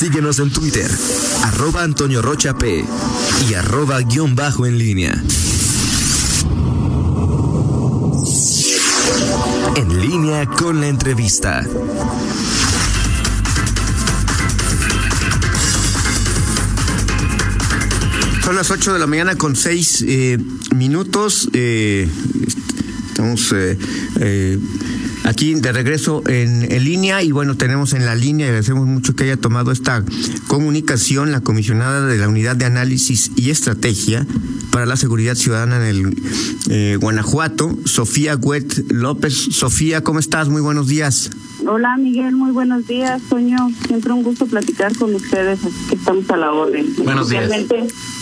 Síguenos en Twitter, arroba Antonio Rocha P y arroba guion bajo en línea. En línea con la entrevista. Son las 8 de la mañana con 6 eh, minutos. Eh, estamos eh, eh, aquí de regreso en, en, línea y bueno, tenemos en la línea y agradecemos mucho que haya tomado esta comunicación la comisionada de la Unidad de Análisis y Estrategia para la Seguridad Ciudadana en el eh, Guanajuato, Sofía Huet López. Sofía, ¿cómo estás? Muy buenos días. Hola Miguel, muy buenos días, Toño. Siempre un gusto platicar con ustedes, así que estamos a la orden. Buenos días.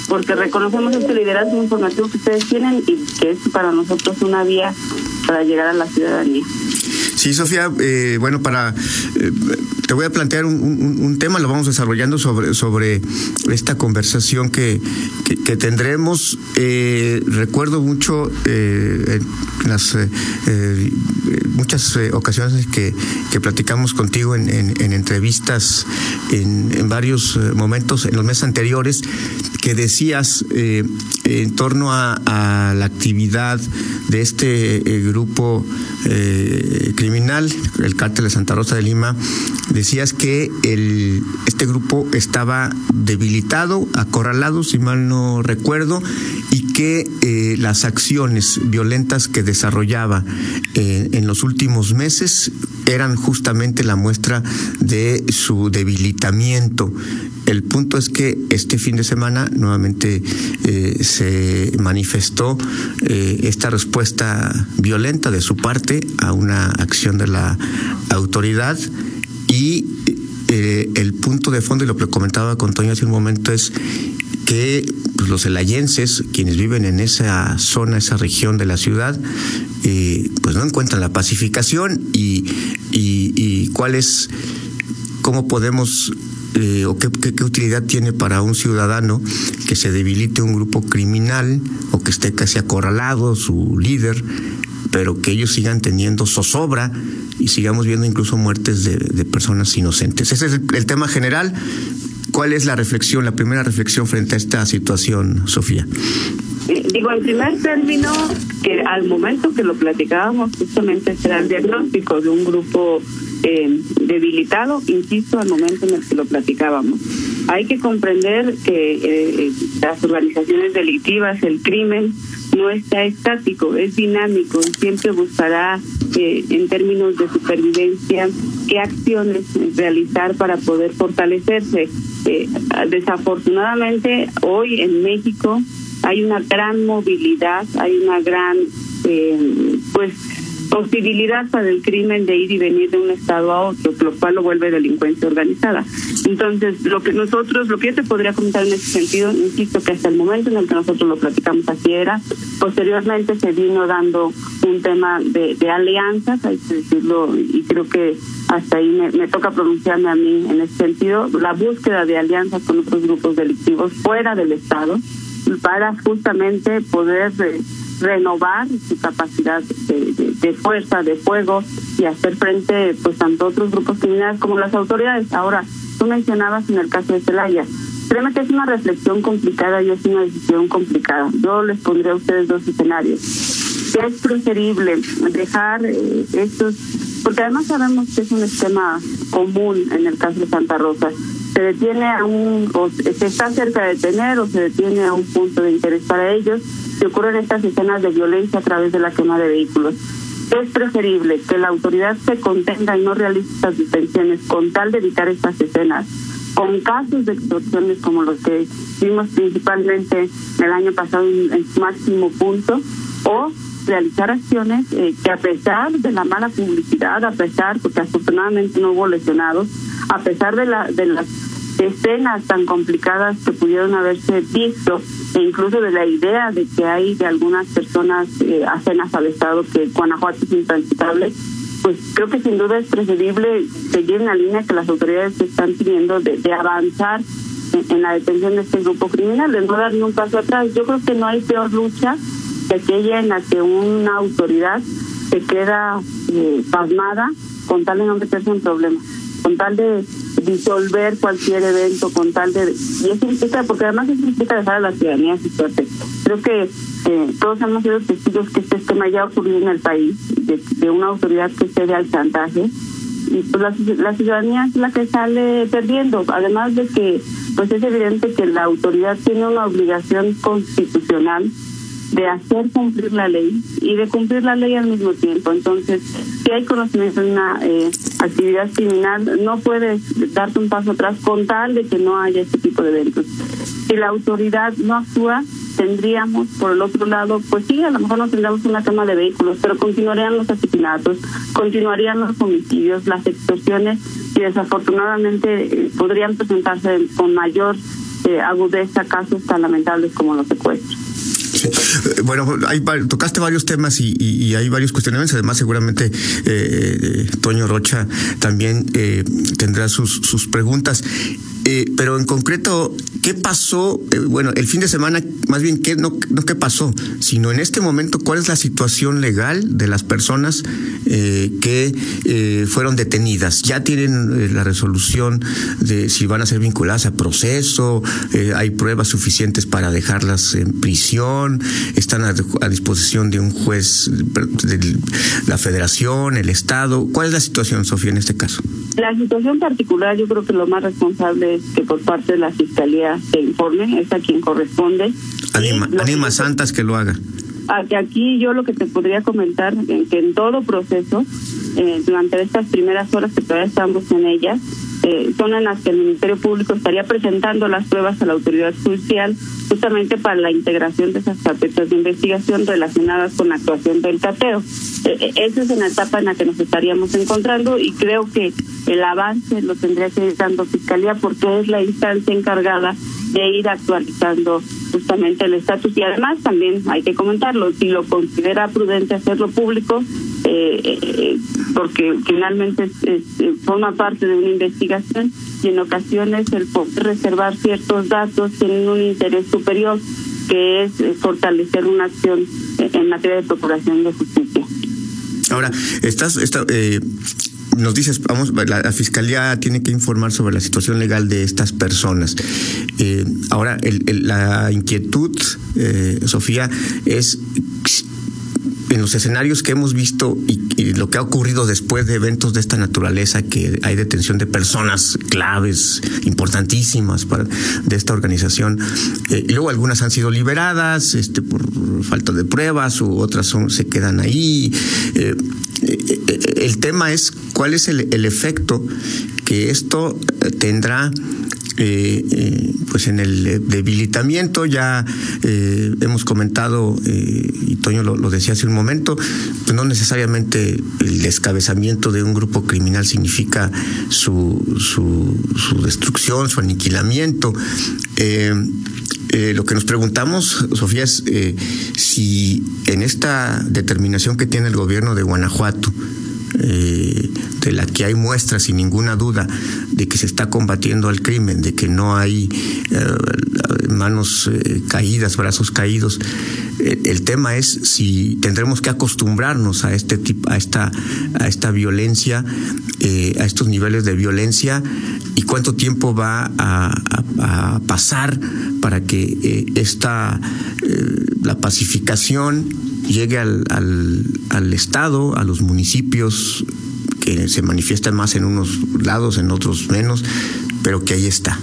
Porque reconocemos este liderazgo informativo que ustedes tienen y que es para nosotros una vía para llegar a la ciudadanía. Sí, Sofía, eh, bueno, para eh, te voy a plantear un, tema, lo vamos desarrollando sobre, sobre esta conversación que, que, tendremos. Eh, recuerdo mucho en las muchas ocasiones que, que platicamos contigo en, en, en entrevistas en, varios momentos en los meses anteriores que decías en torno a, la actividad de este grupo criminal, el cártel de Santa Rosa de Lima, decías que este grupo estaba debilitado, acorralado, si mal no recuerdo, y que eh, las acciones violentas que desarrollaba eh, en los últimos meses eran justamente la muestra de su debilitamiento. El punto es que este fin de semana nuevamente eh, se manifestó eh, esta respuesta violenta de su parte a una acción de la autoridad y eh, el punto de fondo, y lo que comentaba con Toño hace un momento, es que pues, los elayenses, quienes viven en esa zona, esa región de la ciudad, pues no encuentran la pacificación y, y, y cuál es, cómo podemos eh, o qué, utilidad tiene para un ciudadano que se debilite un grupo criminal o que esté casi acorralado su líder, pero que ellos sigan teniendo zozobra y sigamos viendo incluso muertes de, personas inocentes. Ese es el, el, tema general. ¿Cuál es la reflexión, la primera reflexión frente a esta situación, Sofía? Digo, en primer término, que al momento que lo platicábamos, justamente será el diagnóstico de un grupo eh, debilitado, insisto, al momento en el que lo platicábamos. Hay que comprender que eh, las organizaciones delictivas, el crimen, no está estático, es dinámico siempre buscará, eh, en términos de supervivencia, qué acciones realizar para poder fortalecerse. Eh, desafortunadamente, hoy en México hay una gran movilidad, hay una gran, eh, pues, posibilidad para el crimen de ir y venir de un estado a otro, lo cual lo vuelve delincuencia organizada. Entonces, lo que nosotros, lo que yo te podría comentar en ese sentido, insisto que hasta el momento en el que nosotros lo platicamos así era, posteriormente se vino dando un tema de, de alianzas, hay que decirlo, y creo que hasta ahí me, toca pronunciarme a mí en ese sentido, la búsqueda de alianzas con otros grupos delictivos fuera del Estado para justamente poder eh, renovar su capacidad de, de, fuerza, de fuego y hacer frente pues tanto otros grupos criminales como las autoridades. Ahora, tú mencionabas en el caso de Celaya, créeme que es una reflexión complicada y es una decisión complicada. Yo les pondré a ustedes dos escenarios. Es preferible dejar eh, estos, porque además sabemos que es un esquema común en el caso de Santa Rosa se detiene a un, o se está cerca de detener o se detiene a un punto de interés para ellos, se ocurren estas escenas de violencia a través de la quema de vehículos. Es preferible que la autoridad se contenga y no realice estas detenciones con tal de evitar estas escenas, con casos de extorsiones como los que vimos principalmente el año pasado en su máximo punto, o realizar acciones eh, que a pesar de la mala publicidad, a pesar, porque afortunadamente no hubo lesionados, a pesar de, la, de las escenas tan complicadas que pudieron haberse visto e incluso de la idea de que hay de algunas personas eh, ajenas al Estado que Guanajuato es intransitable, pues creo que sin duda es preferible seguir en la línea que las autoridades están pidiendo de, de avanzar en, en, la detención de este grupo criminal, de no dar ni un paso atrás. Yo creo que no hay peor lucha que aquella en la que una autoridad se queda eh, pasmada con tal de no meterse en problemas. con tal de disolver cualquier evento, con tal de... Y eso implica, porque además eso implica dejar a la ciudadanía su suerte. Creo que eh, todos hemos sido testigos que este tema ya ocurrido en el país, de, de una autoridad que cede al chantaje y pues la, la, ciudadanía es la que sale perdiendo, además de que pues es evidente que la autoridad tiene una obligación constitucional de hacer cumplir la ley y de cumplir la ley al mismo tiempo. Entonces, si hay conocimiento de una eh, actividad criminal, no puedes darte un paso atrás con tal de que no haya este tipo de eventos. Si la autoridad no actúa, tendríamos, por el otro lado, pues sí, a lo mejor no tendríamos una cama de vehículos, pero continuarían los asesinatos, continuarían los homicidios, las extorsiones y desafortunadamente eh, podrían presentarse con mayor eh, agudeza casos tan lamentables como los secuestros. Bueno, hay, tocaste varios temas y, y, hay varios cuestionamientos. Además, seguramente eh, eh, Toño Rocha también eh, tendrá sus, sus preguntas. Eh, pero en concreto, ¿qué pasó? Eh, bueno, el fin de semana, más bien, ¿qué, no, no qué pasó, sino en este momento, ¿cuál es la situación legal de las personas eh, que eh, fueron detenidas? ¿Ya tienen eh, la resolución de si van a ser vinculadas a proceso? ¿Hay pruebas suficientes para dejarlas en prisión? ¿Están a, disposición de un juez de la federación, el Estado? ¿Cuál es la situación, Sofía, en este caso? La situación particular, yo creo que lo más responsable es que por parte de la Fiscalía se informe, es a quien corresponde. Anima, anima Santas que lo haga. Aquí yo lo que te podría comentar, que en todo proceso, eh, durante estas primeras horas que todavía estamos en ellas, eh, son en las que el Ministerio Público estaría presentando las pruebas a la autoridad judicial justamente para la integración de esas carpetas de investigación relacionadas con la actuación del cateo. Eh, esa es una etapa en la que nos estaríamos encontrando y creo que el avance lo tendría que ir dando Fiscalía porque es la instancia encargada de ir actualizando justamente el estatus y además también hay que comentarlo, si lo considera prudente hacerlo público, eh, eh, porque finalmente es, es, forma parte de una investigación y en ocasiones el poder reservar ciertos datos tienen un interés superior que es fortalecer una acción en materia de procuración de justicia. Ahora, estás, está, eh, nos dices, vamos, la, la, fiscalía tiene que informar sobre la situación legal de estas personas. Eh, ahora, el, el, la inquietud, eh, Sofía, es en los escenarios que hemos visto y, lo que ha ocurrido después de eventos de esta naturaleza, que hay detención de personas claves, importantísimas para, de esta organización, eh, y luego algunas han sido liberadas este, por falta de pruebas, u otras son, se quedan ahí. Eh, eh, el tema es cuál es el, el efecto que esto tendrá eh, eh, pues en el debilitamiento ya eh, hemos comentado eh, y Toño lo, decía hace un momento pues no necesariamente el descabezamiento de un grupo criminal significa su, su, su destrucción su aniquilamiento. Lo que nos preguntamos, Sofía, es si en esta determinación que tiene el gobierno de Guanajuato, eh, de la que hay muestras sin ninguna duda de que se está combatiendo al crimen, de que no hay eh, manos eh, caídas, brazos caídos. el tema es si tendremos que acostumbrarnos a este tipo, a esta, a esta violencia, a estos niveles de violencia y cuánto tiempo va a, a, a pasar para que esta la pacificación llegue al, al, al, Estado, a los municipios, que se manifiestan más en unos lados, en otros menos, pero que ahí está.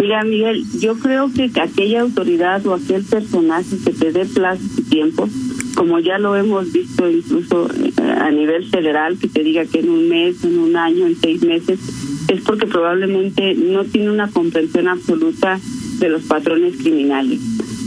Mira, Miguel, yo creo que aquella autoridad o aquel personaje que te dé plazo y tiempo, como ya lo hemos visto incluso a nivel federal, que te diga que en un mes, en un año, en seis meses, es porque probablemente no tiene una comprensión absoluta de los patrones criminales.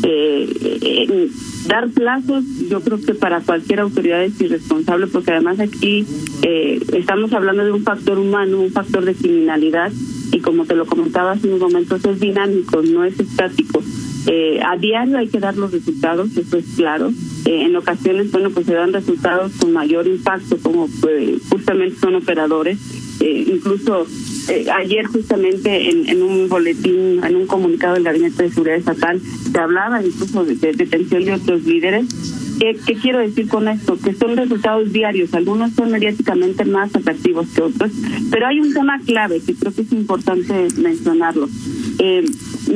Eh, eh, dar plazos, yo creo que para cualquier autoridad es irresponsable, porque además aquí eh, estamos hablando de un factor humano, un factor de criminalidad, y como te lo comentaba hace unos momentos, es dinámico, no es estático. Eh, a diario hay que dar los resultados, eso es claro. Eh, en ocasiones, bueno, pues se dan resultados con mayor impacto, como pues, justamente son operadores. incluso eh, ayer justamente en, en, un boletín, en un comunicado del Gabinete de Seguridad Estatal, se hablaba incluso de, de detención de otros líderes ¿Qué, ¿Qué, quiero decir con esto? Que son resultados diarios, algunos son mediáticamente más atractivos que otros, pero hay un tema clave que creo que es importante mencionarlo. Eh,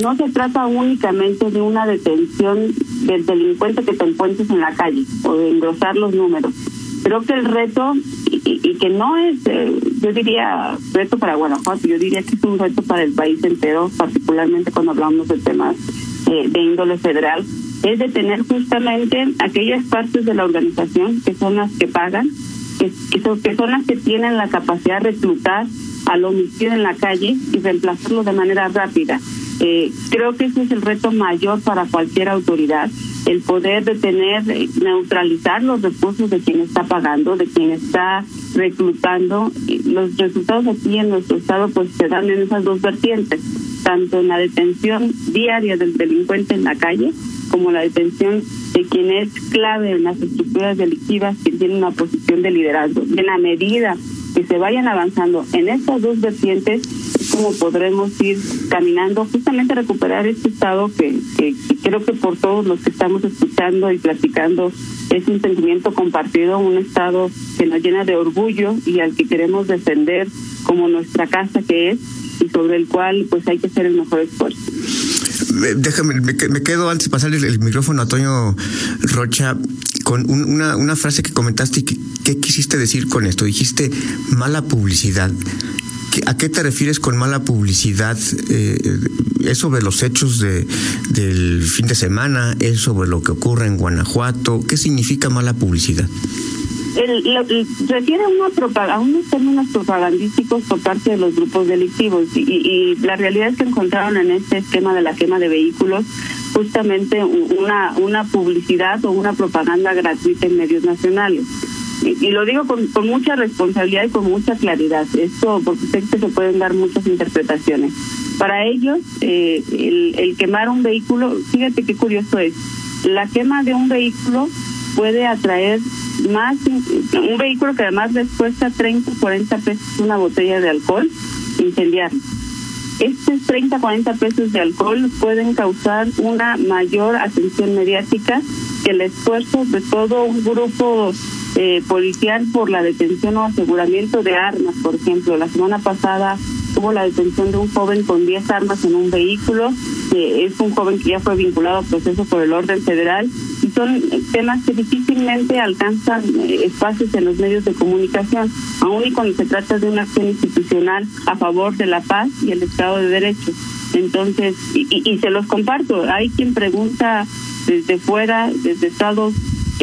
no se trata únicamente de una detención del delincuente que te encuentres en la calle o de engrosar los números. Creo que el reto, y, que no es, eh, yo diría, reto para Guanajuato, yo diría que es un reto para el país entero, particularmente cuando hablamos de temas eh, de índole federal, es de tener justamente aquellas partes de la organización que son las que pagan, que, son, las que tienen la capacidad de reclutar al homicidio en la calle y reemplazarlo de manera rápida. Eh, creo que ese es el reto mayor para cualquier autoridad, el poder detener, eh, neutralizar los recursos de quien está pagando, de quien está reclutando. Los resultados aquí en nuestro estado pues se dan en esas dos vertientes, tanto en la detención diaria del delincuente en la calle, como la detención de quien es clave en las estructuras delictivas, que tiene una posición de liderazgo. En la medida que se vayan avanzando en estas dos vertientes, es como podremos ir caminando justamente recuperar este estado que, que, creo que por todos los que estamos escuchando y platicando es un sentimiento compartido, un estado que nos llena de orgullo y al que queremos defender como nuestra casa que es y sobre el cual pues hay que hacer el mejor esfuerzo. Déjame, me quedo antes de pasarle el micrófono a Toño Rocha con una, una frase que comentaste y que, ¿qué quisiste decir con esto? Dijiste mala publicidad. ¿A qué te refieres con mala publicidad? Eh, ¿Es sobre los hechos de, del fin de semana? ¿Es sobre lo que ocurre en Guanajuato? ¿Qué significa mala publicidad? el, refiere a, una a unos términos propagandísticos por parte de los grupos delictivos y, y, la realidad es que encontraron en este esquema de la quema de vehículos justamente una, una publicidad o una propaganda gratuita en medios nacionales. Y, lo digo con, con, mucha responsabilidad y con mucha claridad, esto porque sé que se pueden dar muchas interpretaciones. Para ellos, eh, el, quemar un vehículo, fíjate qué curioso es, la quema de un vehículo puede atraer más, un vehículo que además les cuesta 30, 40 pesos una botella de alcohol, incendiar. Estos 30, 40 pesos de alcohol pueden causar una mayor atención mediática que el esfuerzo de todo un grupo eh, policial por la detención o aseguramiento de armas, por ejemplo. La semana pasada hubo la detención de un joven con 10 armas en un vehículo. es un joven que ya fue vinculado a proceso por el orden federal. Y son temas que difícilmente alcanzan eh, espacios en los medios de comunicación, aun y cuando se trata de una acción institucional a favor de la paz y el Estado de Derecho. Entonces, y, se los comparto, hay quien pregunta desde fuera, desde Estados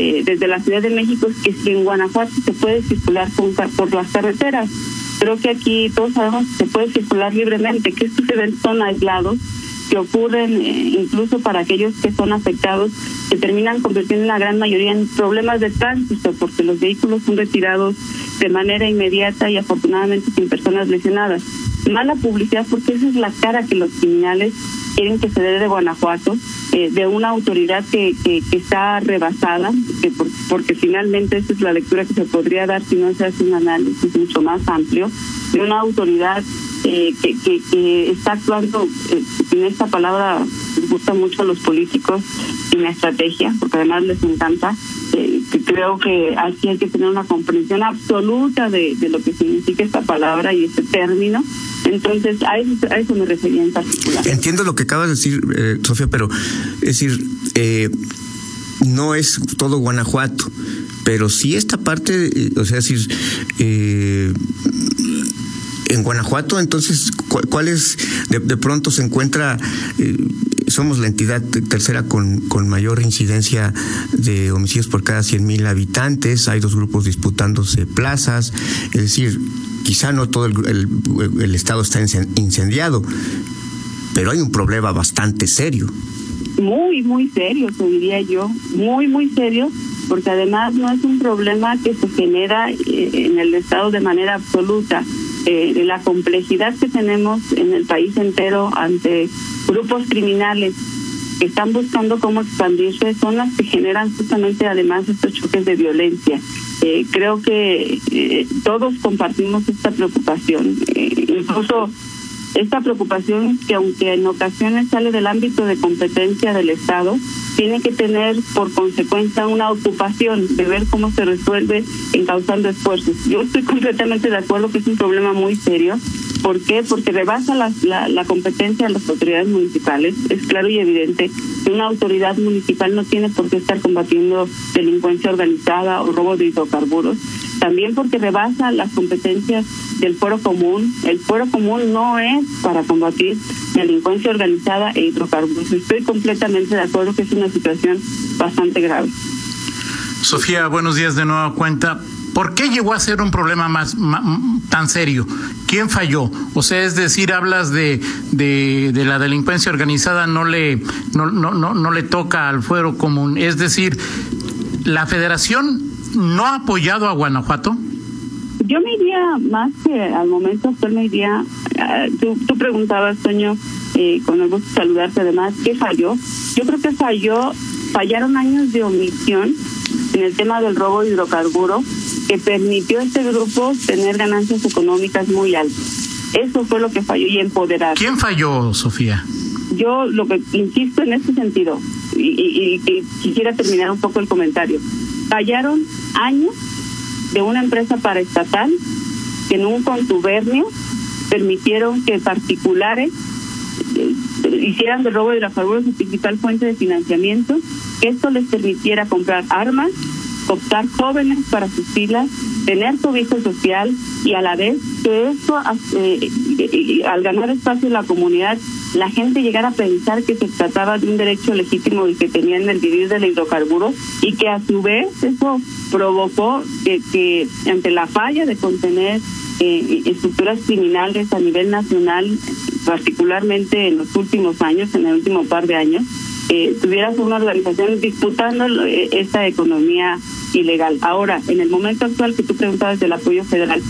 eh, desde la Ciudad de México que si en Guanajuato se puede circular por las carreteras. Creo que aquí todos sabemos que se puede circular libremente, que estos eventos son aislados, que ocurren eh, incluso para aquellos que son afectados, que terminan convirtiendo la gran mayoría en problemas de tránsito, porque los vehículos son retirados de manera inmediata y afortunadamente sin personas lesionadas. Mala publicidad porque esa es la cara que los criminales quieren que se dé de Guanajuato eh, de una autoridad que, está rebasada, que porque finalmente esa es la lectura que se podría dar si no se hace un análisis mucho más amplio, de una autoridad eh, que, está actuando, eh, en esta palabra gusta mucho a los políticos, en la estrategia, porque además les encanta. creo que aquí hay que tener una comprensión absoluta de lo que significa esta palabra y este término entonces, a eso, me refería en particular. Entiendo lo que acabas de decir, eh, Sofía, pero es decir, eh, no es todo Guanajuato, pero sí esta parte, eh, o sea, decir, en Guanajuato, entonces, ¿cuál es? De, pronto se encuentra, somos la entidad tercera con, con mayor incidencia de homicidios por cada 100 mil habitantes, hay dos grupos disputándose plazas, es decir, quizá no todo el, estado está incendiado, pero hay un problema bastante serio. Muy, muy serio, te diría yo, muy, muy serio, porque además no es un problema que se genera eh, en el estado de manera absoluta. Eh, la complejidad que tenemos en el país entero ante grupos criminales que están buscando cómo expandirse son las que generan justamente además estos choques de violencia. Eh, creo que eh, todos compartimos esta preocupación. Eh, incluso esta preocupación que aunque en ocasiones sale del ámbito de competencia del Estado, tiene que tener por consecuencia una ocupación de ver cómo se resuelve encauzando esfuerzos. Yo estoy completamente de acuerdo que es un problema muy serio. ¿Por qué? Porque rebasa la, la, competencia de las autoridades municipales. Es claro y evidente que una autoridad municipal no tiene por qué estar combatiendo delincuencia organizada o robo de hidrocarburos también porque rebasa las competencias del foro común. El foro común no es para combatir delincuencia organizada e hidrocarburos. Estoy completamente de acuerdo que es una situación bastante grave. Sofía, buenos días de nueva cuenta. ¿Por qué llegó a ser un problema más, tan serio? ¿Quién falló? O sea, es decir, hablas de, de, de la delincuencia organizada, no le, no, no, no, no le toca al fuero común. Es decir, la federación no ha apoyado a Guanajuato? Yo me iría más que al momento actual, me iría. Uh, tú, tú, preguntabas, Toño, eh, con el gusto de saludarte además, ¿qué falló? Yo creo que falló, fallaron años de omisión en el tema del robo de hidrocarburos que permitió a este grupo tener ganancias económicas muy altas. Eso fue lo que falló y empoderar. ¿Quién falló, Sofía? Yo lo que insisto en este sentido, y, y, y quisiera terminar un poco el comentario fallaron años de una empresa paraestatal que en un contubernio permitieron que particulares eh, hicieran del robo de su principal fuente de financiamiento, que esto les permitiera comprar armas, optar jóvenes para sus filas, tener servicio social y a la vez que esto, eh, al ganar espacio en la comunidad, la gente llegara a pensar que se trataba de un derecho legítimo y que tenían el vivir del hidrocarburo y que a su vez eso provocó que, que ante la falla de contener eh, estructuras criminales a nivel nacional, particularmente en los últimos años, en el último par de años, eh, tuvieras una organización disputando esta economía ilegal. Ahora, en el momento actual que tú preguntabas del apoyo federal,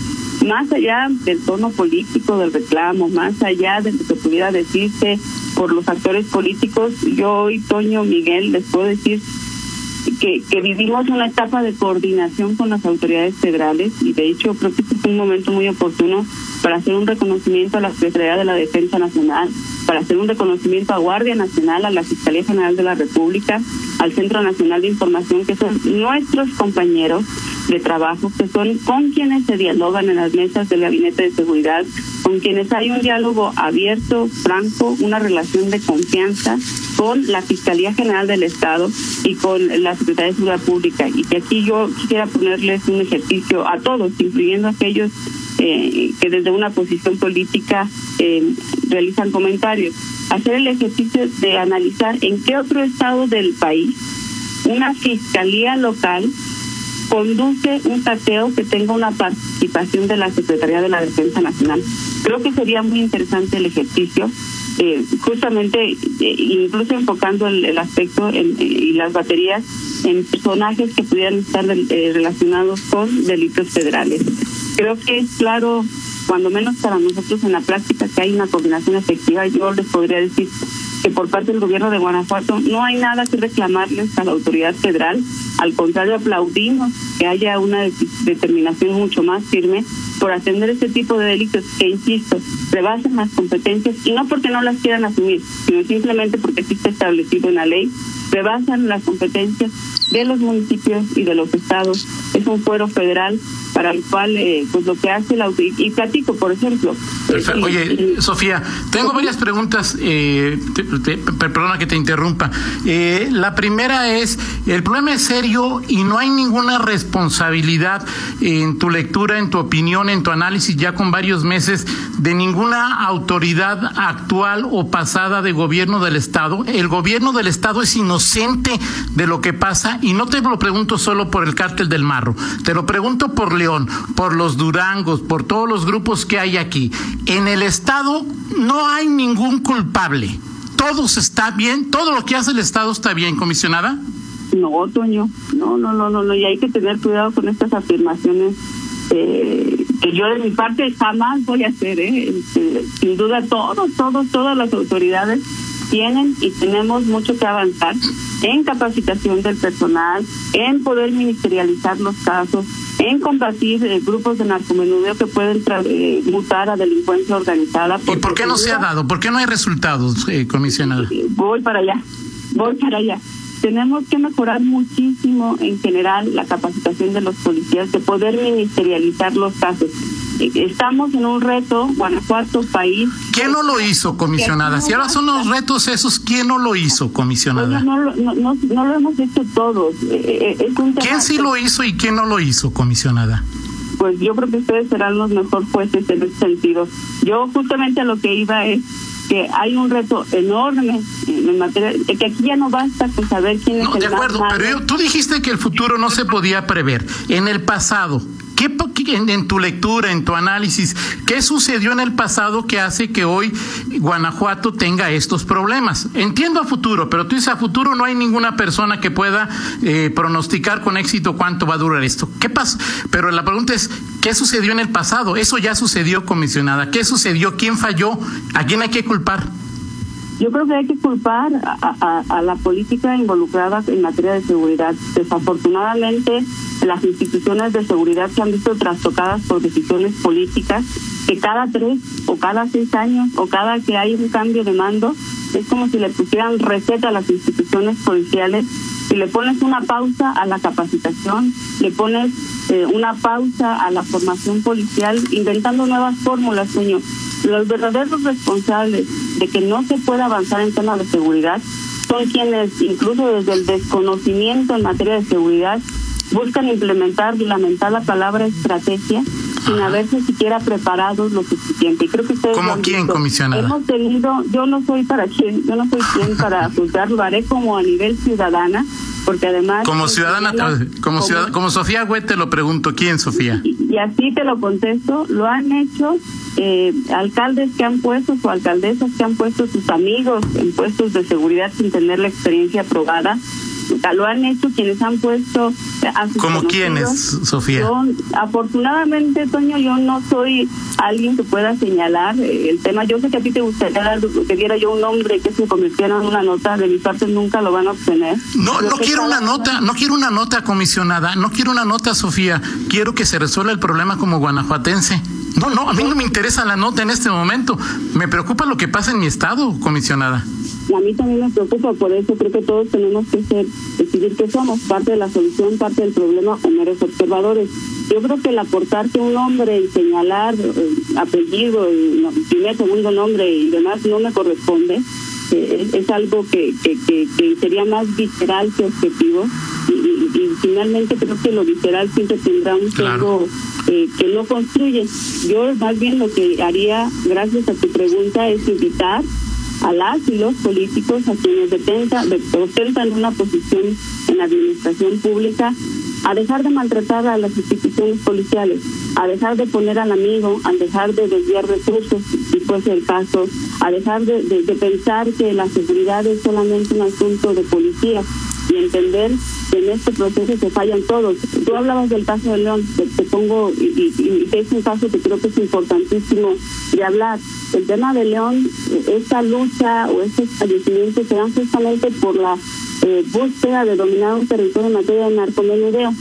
más allá del tono político del reclamo, más allá de lo que pudiera decirse por los actores políticos, yo hoy, Toño Miguel, les puedo decir que, que vivimos una etapa de coordinación con las autoridades federales y de hecho creo que este es un momento muy oportuno para hacer un reconocimiento a la Secretaría de la Defensa Nacional, para hacer un reconocimiento a Guardia Nacional, a la Fiscalía General de la República, al Centro Nacional de Información, que son nuestros compañeros de trabajo, que son con quienes se dialogan en las mesas del Gabinete de Seguridad, con quienes hay un diálogo abierto, franco, una relación de confianza con la Fiscalía General del Estado y con la Secretaría de Seguridad Pública. Y que aquí yo quisiera ponerles un ejercicio a todos, incluyendo a aquellos eh, que desde una posición política eh, realizan comentarios. Hacer el ejercicio de analizar en qué otro estado del país una fiscalía local conduce un cateo que tenga una participación de la Secretaría de la Defensa Nacional. Creo que sería muy interesante el ejercicio, eh, justamente eh, incluso enfocando el, aspecto en, y las baterías en personajes que pudieran estar eh, relacionados con delitos federales. Creo que es claro, cuando menos para nosotros en la práctica, que hay una coordinación efectiva. Yo les podría decir que por parte del gobierno de Guanajuato no hay nada que reclamarles a la autoridad federal. Al contrario, aplaudimos que haya una determinación mucho más firme por atender este tipo de delitos que, insisto, rebasan las competencias y no porque no las quieran asumir, sino simplemente porque sí está establecido en la ley, rebasan las competencias de los municipios y de los estados. Es un fuero federal para el cual, eh, pues lo que hace la y platico, por ejemplo. Perfecto. Oye, y, Sofía, tengo varias preguntas, eh, te, te, perdona que te interrumpa. Eh, la primera es, el problema es serio y no hay ninguna responsabilidad en tu lectura, en tu opinión, en tu análisis, ya con varios meses, de ninguna autoridad actual o pasada de gobierno del Estado. El gobierno del Estado es inocente de lo que pasa y no te lo pregunto solo por el cártel del Marro, te lo pregunto por León por los Durangos, por todos los grupos que hay aquí. En el Estado no hay ningún culpable. Todo está bien, todo lo que hace el Estado está bien, comisionada. No, Toño, no, no, no, no, no, y hay que tener cuidado con estas afirmaciones eh, que yo de mi parte jamás voy a hacer, ¿eh? Este, sin duda, todo, todo, todas las autoridades tienen y tenemos mucho que avanzar en capacitación del personal, en poder ministerializar los casos, en combatir eh, grupos de narcomenudeo que pueden eh, mutar a delincuencia organizada. ¿Y por qué no se ha dado? ¿Por qué no hay resultados, eh, comisionada? Voy para allá, voy para allá. Tenemos que mejorar muchísimo en general la capacitación de los policías de poder ministerializar los casos. Estamos en un reto, Guanajuato, país. ¿Quién no lo hizo, comisionada? Si ahora son los retos esos, ¿quién no lo hizo, comisionada? no, no, no, lo hemos hecho todos. Eh, eh, ¿Quién sí lo hizo y quién no lo hizo, comisionada? Pues yo creo que ustedes serán los mejores jueces en ese sentido. Yo justamente a lo que iba es que hay un reto enorme en materia, que aquí ya no basta con saber quién es el de acuerdo, pero tú dijiste que el futuro no se podía prever. En el pasado, ¿Qué, en, tu lectura, en tu análisis, qué sucedió en el pasado que hace que hoy Guanajuato tenga estos problemas? Entiendo a futuro, pero tú dices a futuro no hay ninguna persona que pueda eh, pronosticar con éxito cuánto va a durar esto. ¿Qué pasa? Pero la pregunta es, ¿qué sucedió en el pasado? Eso ya sucedió, comisionada. ¿Qué sucedió? ¿Quién falló? ¿A quién hay que culpar? Yo creo que hay que culpar a, la política involucrada en materia de seguridad. Desafortunadamente, las instituciones de seguridad se han visto trastocadas por decisiones políticas que cada tres o cada seis años o cada que hay un cambio de mando es como si le pusieran receta a las instituciones policiales si le pones una pausa a la capacitación, le pones eh, una pausa a la formación policial, inventando nuevas fórmulas, señor. Los verdaderos responsables de que no se pueda avanzar en temas de seguridad son quienes, incluso desde el desconocimiento en materia de seguridad, buscan implementar la palabra estrategia sin haberse siquiera preparado lo suficiente. Y creo que ustedes ¿Cómo quién, comisionada? Hemos tenido, yo no soy para quién, yo no soy quien para juzgar, lo haré como a nivel ciudadana, porque además... Como ciudadana, como, como, Sofía Güet te lo pregunto, ¿quién, Sofía? Y, así te lo contesto, lo han hecho eh, alcaldes que han puesto o alcaldesas que han puesto sus amigos en puestos de seguridad sin tener la experiencia aprobada lo han hecho quienes han puesto a sus ¿Como quiénes, Sofía? afortunadamente, Toño, yo no soy alguien que pueda señalar eh, el tema. Yo sé que a ti te gustaría que diera yo un nombre que se convirtiera en una nota, de mi parte nunca lo van a obtener. No, no quiero una nota, no quiero una nota comisionada, no quiero una nota, Sofía. Quiero que se resuelva el problema como guanajuatense. No, no, a mí no me interesa la nota en este momento. Me preocupa lo que pasa en mi estado, comisionada a mí también me preocupa, por eso creo que todos tenemos que ser, decidir que somos parte de la solución, parte del problema o meros observadores. Yo creo que el aportar que un nombre y señalar eh, apellido, y, primer, segundo nombre y demás no me corresponde, eh, es algo que, que, que, sería más visceral que objetivo. Y, finalmente creo que lo visceral siempre tendrá un claro. eh, que no construye. Yo más bien lo que haría, gracias a tu pregunta, es invitar a las y los políticos a quienes ostentan una posición en la administración pública a dejar de maltratar a las instituciones policiales, a dejar de poner al amigo, a dejar de desviar recursos, si fuese el caso, a dejar de, de pensar que la seguridad es solamente un asunto de policía y entender que en este proceso se fallan todos. Tú hablabas del caso de León, te, pongo, y, es un caso que creo que es importantísimo de hablar. El tema de León, esta lucha o estos fallecimientos se dan justamente por la eh, búsqueda de dominar un territorio en materia de narcomenudeo.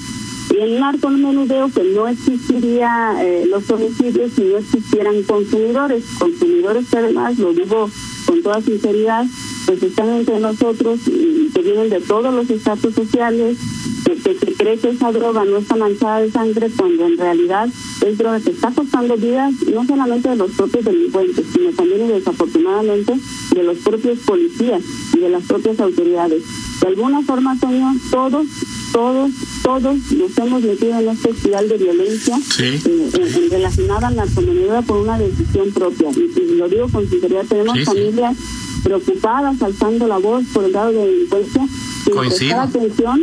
Y en narcomenudeo que no existiría eh, los homicidios si no existieran consumidores, consumidores que además, lo digo con toda sinceridad, pues están entre nosotros y que vienen de todos los estatus sociales, que, se cree que esa droga no está manchada de sangre cuando en realidad es droga que está costando vidas no solamente de los propios delincuentes, sino también y desafortunadamente de los propios policías y de las propias autoridades. De alguna forma, Toño, todos, todos, todos nos hemos metido en esta espiral de violencia eh, relacionada a la comunidad por una decisión propia. Y, lo digo con sinceridad, tenemos familias preocupadas, alzando la voz por el grado de delincuencia, sin prestar atención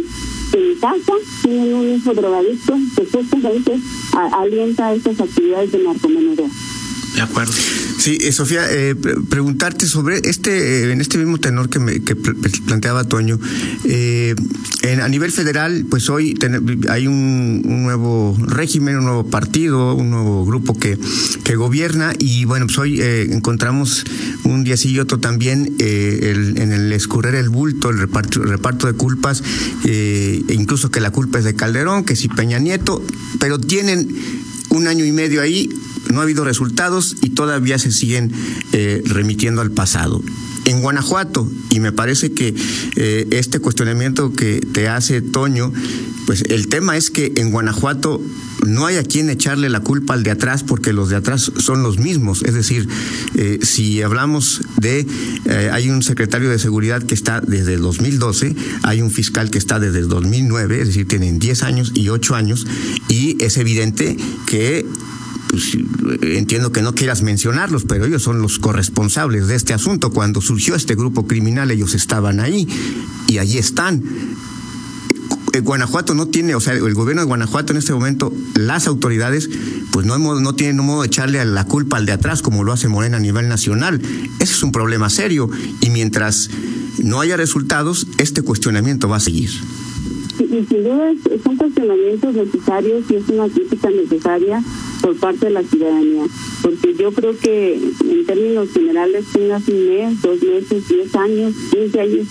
en casa tienen un hijo drogadicto que justamente alienta estas actividades de narcomenudeo. De acuerdo. Sí, eh, Sofía, eh, preguntarte sobre este, eh, en este mismo tenor que, me, que planteaba Toño, en, a nivel federal, pues hoy hay un, nuevo régimen, un nuevo partido, un nuevo grupo que, que gobierna y bueno, pues hoy encontramos un día sí y otro también en el escurrer el bulto, el reparto, el reparto de culpas, e incluso que la culpa es de Calderón, que si Peña Nieto, pero tienen un año y medio ahí no ha habido resultados y todavía se siguen eh, remitiendo al pasado. En Guanajuato, y me parece que eh, este cuestionamiento que te hace Toño, pues el tema es que en Guanajuato no hay a quien echarle la culpa al de atrás porque los de atrás son los mismos. Es decir, eh, si hablamos de, hay un secretario de seguridad que está desde el 2012, hay un fiscal que está desde el 2009, es decir, tienen 10 años y 8 años, y es evidente que pues, entiendo que no quieras mencionarlos, pero ellos son los corresponsables de este asunto. Cuando surgió este grupo criminal, ellos estaban ahí y allí están. Eh, Guanajuato no tiene, o sea, el gobierno de Guanajuato en este momento, las autoridades, pues no, no tienen modo de echarle la culpa al de atrás como lo hace Morena a nivel nacional. Ese es un problema serio y mientras no haya resultados, este cuestionamiento va a seguir. Y sin duda son cuestionamientos necesarios y es una crítica necesaria por parte de la ciudadanía, porque yo creo que en términos generales tengas un mes, dos meses, diez años, quince años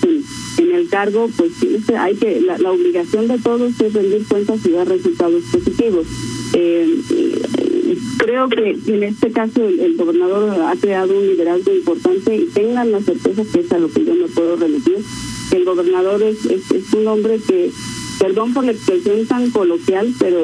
en, el cargo, pues hay que la, obligación de todos es rendir cuentas y dar resultados positivos. Eh, creo que en este caso el, gobernador ha creado un liderazgo importante y tengan la certeza que es a lo que yo me puedo remitir. El gobernador es, es, es un hombre que perdón por la expresión tan coloquial, pero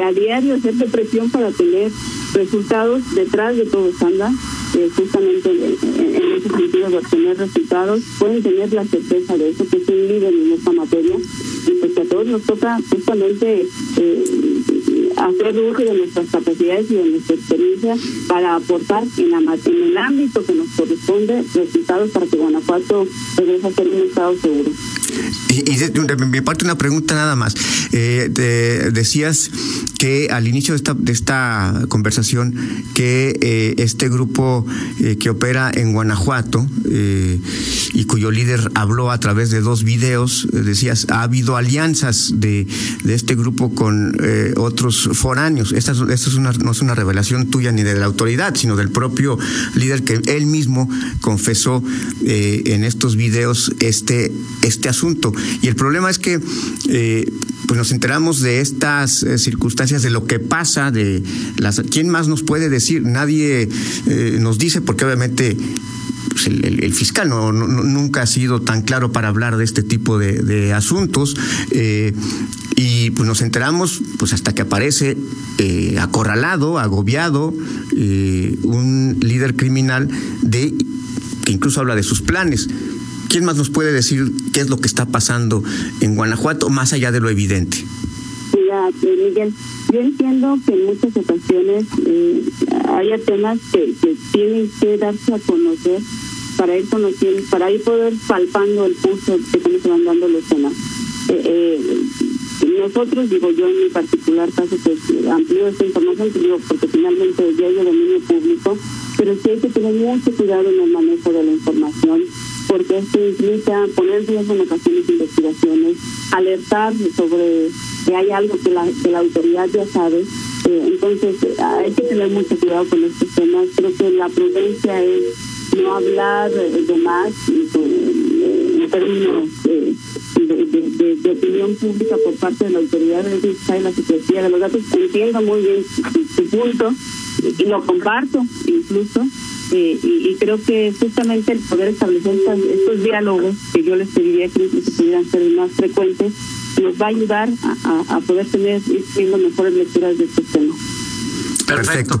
a diario hacer presión para tener resultados detrás de todo anda, eh, justamente en, ese sentido de obtener resultados, pueden tener la certeza de eso, que es un líder en esta materia, y pues a todos nos toca justamente eh, hacer uso de nuestras capacidades y de nuestra experiencia para aportar en, la, en el ámbito que nos corresponde resultados para que Guanajuato regrese a ser un estado seguro. Y, de, mi parte una pregunta nada más. Eh, decías que al inicio de esta, conversación que eh, este grupo eh, que opera en Guanajuato eh, y cuyo líder habló a través de dos videos, decías, ha habido alianzas de, de este grupo con otros foráneos. Esta, esta es una, no es una revelación tuya ni de la autoridad, sino del propio líder que él mismo confesó en estos videos este, este asunto. Y el problema es que pues nos enteramos de estas eh, de lo que pasa, de las. ¿Quién más nos puede decir? Nadie eh, nos dice, porque obviamente pues, el, fiscal no, nunca ha sido tan claro para hablar de este tipo de, asuntos. Eh, y pues nos enteramos pues hasta que aparece acorralado, agobiado, un líder criminal de que incluso habla de sus planes. ¿Quién más nos puede decir qué es lo que está pasando en Guanajuato, más allá de lo evidente? Miguel, yo entiendo que en muchas ocasiones eh, haya temas que, tienen que darse a conocer para ir conociendo, para ir poder palpando el curso de cómo se van dando los temas. Eh, eh, nosotros, digo yo en mi particular caso, que pues, amplío esta información, digo, porque finalmente ya hay dominio público, pero sí hay que tener mucho cuidado en el manejo de la información porque esto implica poner en ocasiones investigaciones, alertar sobre que hay algo que la, que la autoridad ya sabe. Eh, entonces, hay que tener mucho cuidado con estos temas. Creo que la prudencia es no hablar de más en términos de, de, opinión pública por parte de la autoridad de la Secretaría de los Datos. Entiendo muy bien su punto y lo comparto incluso eh, y, creo que justamente el poder establecer estos diálogos que yo les pediría que pudieran ser más frecuentes nos va a ayudar a, poder tener ir teniendo mejores lecturas de estos temas. Perfecto.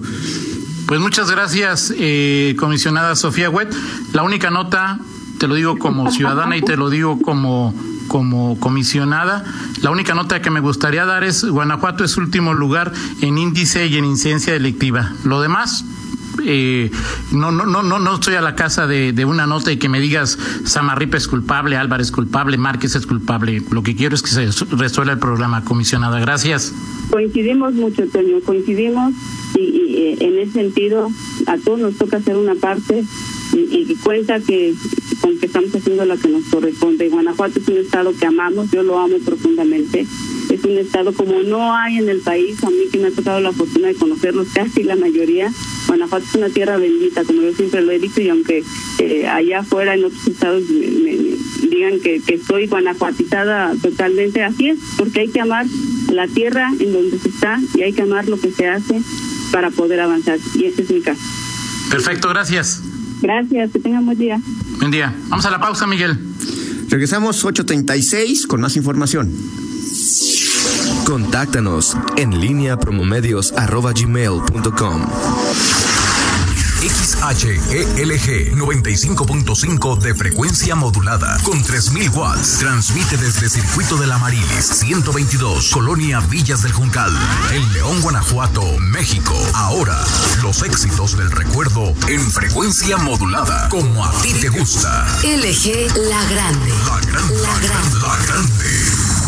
Pues muchas gracias, eh, comisionada Sofía Wet. La única nota, te lo digo como ciudadana y te lo digo como como comisionada. La única nota que me gustaría dar es Guanajuato es último lugar en índice y en incidencia delictiva. Lo demás, eh, no, no, no, no, no estoy a la casa de, una nota y que me digas Samarripa es culpable, Álvarez es culpable, Márquez es culpable. Lo que quiero es que se resuelva el programa, comisionada. Gracias. Coincidimos mucho, Toño, coincidimos y, y eh, en ese sentido a todos nos toca hacer una parte y, y cuenta que con que estamos haciendo lo que nos corresponde. Guanajuato es un estado que amamos, yo lo amo profundamente. Es un estado como no hay en el país, a mí que me ha tocado la fortuna de conocerlos casi la mayoría. Guanajuato es una tierra bendita, como yo siempre lo he dicho, y aunque eh, allá afuera en otros estados me, me, me digan que, que estoy guanajuatizada totalmente, así es, porque hay que amar la tierra en donde se está y hay que amar lo que se hace para poder avanzar. Y ese es mi caso. Perfecto, gracias. Gracias, que tengan buen día. Buen día. Vamos a la pausa, Miguel. Regresamos 8.36 con más información. Contáctanos en línea promomedios.com. XHELG 95.5 de frecuencia modulada con 3000 watts. Transmite desde Circuito de la Marilis 122, Colonia Villas del Juncal, en León, Guanajuato, México. Ahora, los éxitos del recuerdo en frecuencia modulada, como a ti te gusta. LG La Grande. La grande. La grande. La grande.